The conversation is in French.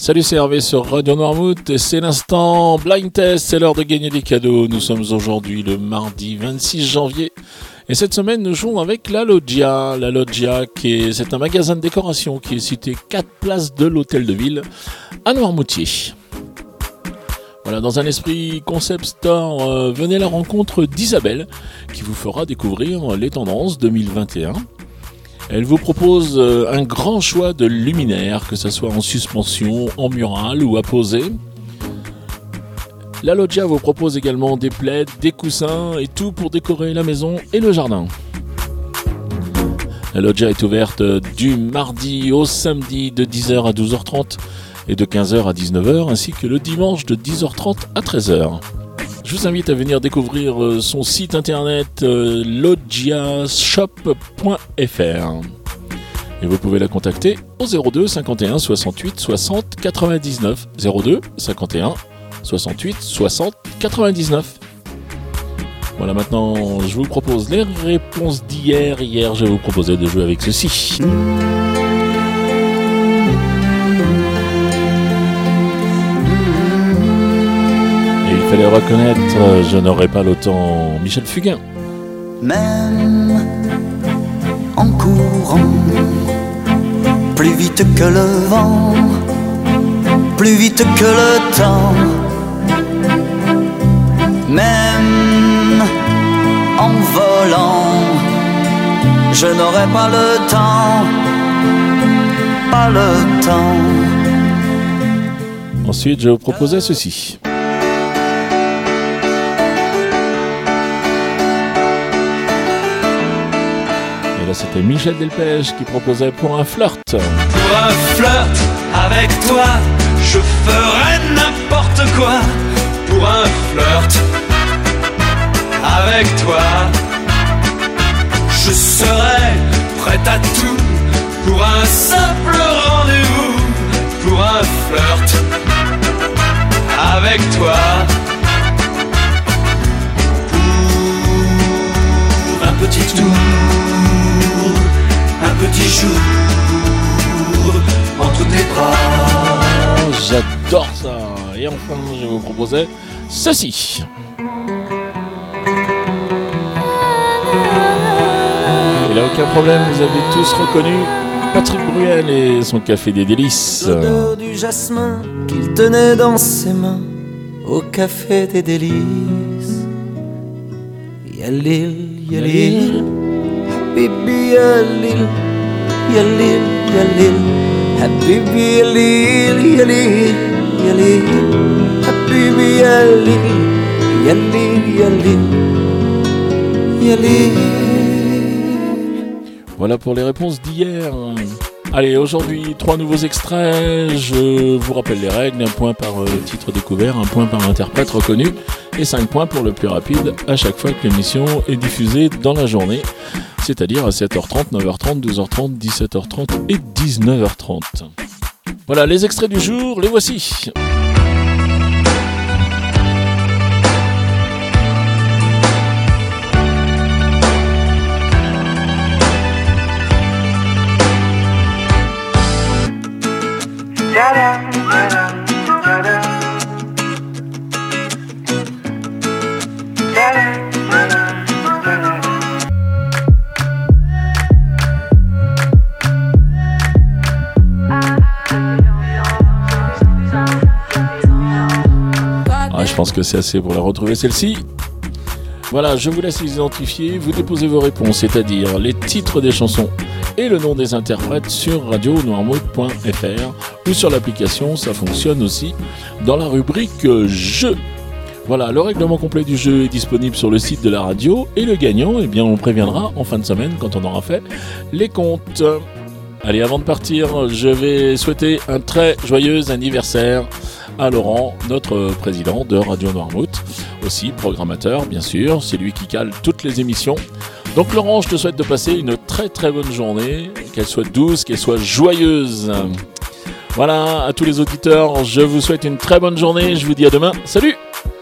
Salut, c'est Hervé sur Radio Noirmouth c'est l'instant blind test, c'est l'heure de gagner des cadeaux. Nous sommes aujourd'hui le mardi 26 janvier et cette semaine nous jouons avec la Loggia. La Loggia, qui c'est un magasin de décoration qui est situé 4 places de l'hôtel de ville à Noirmoutier. Voilà, dans un esprit concept store, euh, venez à la rencontre d'Isabelle qui vous fera découvrir les tendances 2021. Elle vous propose euh, un grand choix de luminaires, que ce soit en suspension, en mural ou à poser. La loggia vous propose également des plaids, des coussins et tout pour décorer la maison et le jardin. La loggia est ouverte du mardi au samedi de 10h à 12h30 et de 15h à 19h ainsi que le dimanche de 10h30 à 13h. Je vous invite à venir découvrir euh, son site internet euh, logiashop.fr. Et vous pouvez la contacter au 02 51 68 60 99. 02 51 68 60 99. Voilà, maintenant je vous propose les réponses d'hier. Hier, je vous proposais de jouer avec ceci. Reconnaître, euh, je n'aurais pas le temps. Michel Fugain. Même en courant, plus vite que le vent, plus vite que le temps. Même en volant, je n'aurai pas le temps, pas le temps. Ensuite, je vous proposais ceci. C'était Michel Delpech qui proposait pour un flirt. Pour un flirt avec toi, je ferai n'importe quoi. Pour un flirt avec toi, je serai prêt à tout. Pour un simple rendez-vous, pour un flirt avec toi. Pour un petit tour J'adore ça. Et enfin, je vous proposais ceci. Il n'y a aucun problème, vous avez tous reconnu Patrick Bruel et son café des délices. L'odeur du jasmin qu'il tenait dans ses mains au café des délices. Yalil, yalil, bibi yalil, yalil, yalil. حبيبي يليل يليل يليل حبيبي يليل يليل يليل يليل Voilà pour les réponses d'hier. Allez, aujourd'hui, trois nouveaux extraits. Je vous rappelle les règles. Un point par euh, titre découvert, un point par interprète reconnu et cinq points pour le plus rapide à chaque fois que l'émission est diffusée dans la journée c'est-à-dire à 7h30, 9h30, 12h30, 17h30 et 19h30. Voilà, les extraits du jour, les voici. Pense que c'est assez pour la retrouver celle-ci. Voilà, je vous laisse les identifier, vous déposez vos réponses, c'est-à-dire les titres des chansons et le nom des interprètes sur radionoirmouth.fr ou sur l'application, ça fonctionne aussi dans la rubrique jeu. Voilà, le règlement complet du jeu est disponible sur le site de la radio et le gagnant, eh bien, on préviendra en fin de semaine quand on aura fait les comptes. Allez, avant de partir, je vais souhaiter un très joyeux anniversaire à Laurent, notre président de Radio Noirmouth, aussi programmateur bien sûr, c'est lui qui cale toutes les émissions. Donc Laurent, je te souhaite de passer une très très bonne journée, qu'elle soit douce, qu'elle soit joyeuse. Voilà, à tous les auditeurs, je vous souhaite une très bonne journée, je vous dis à demain, salut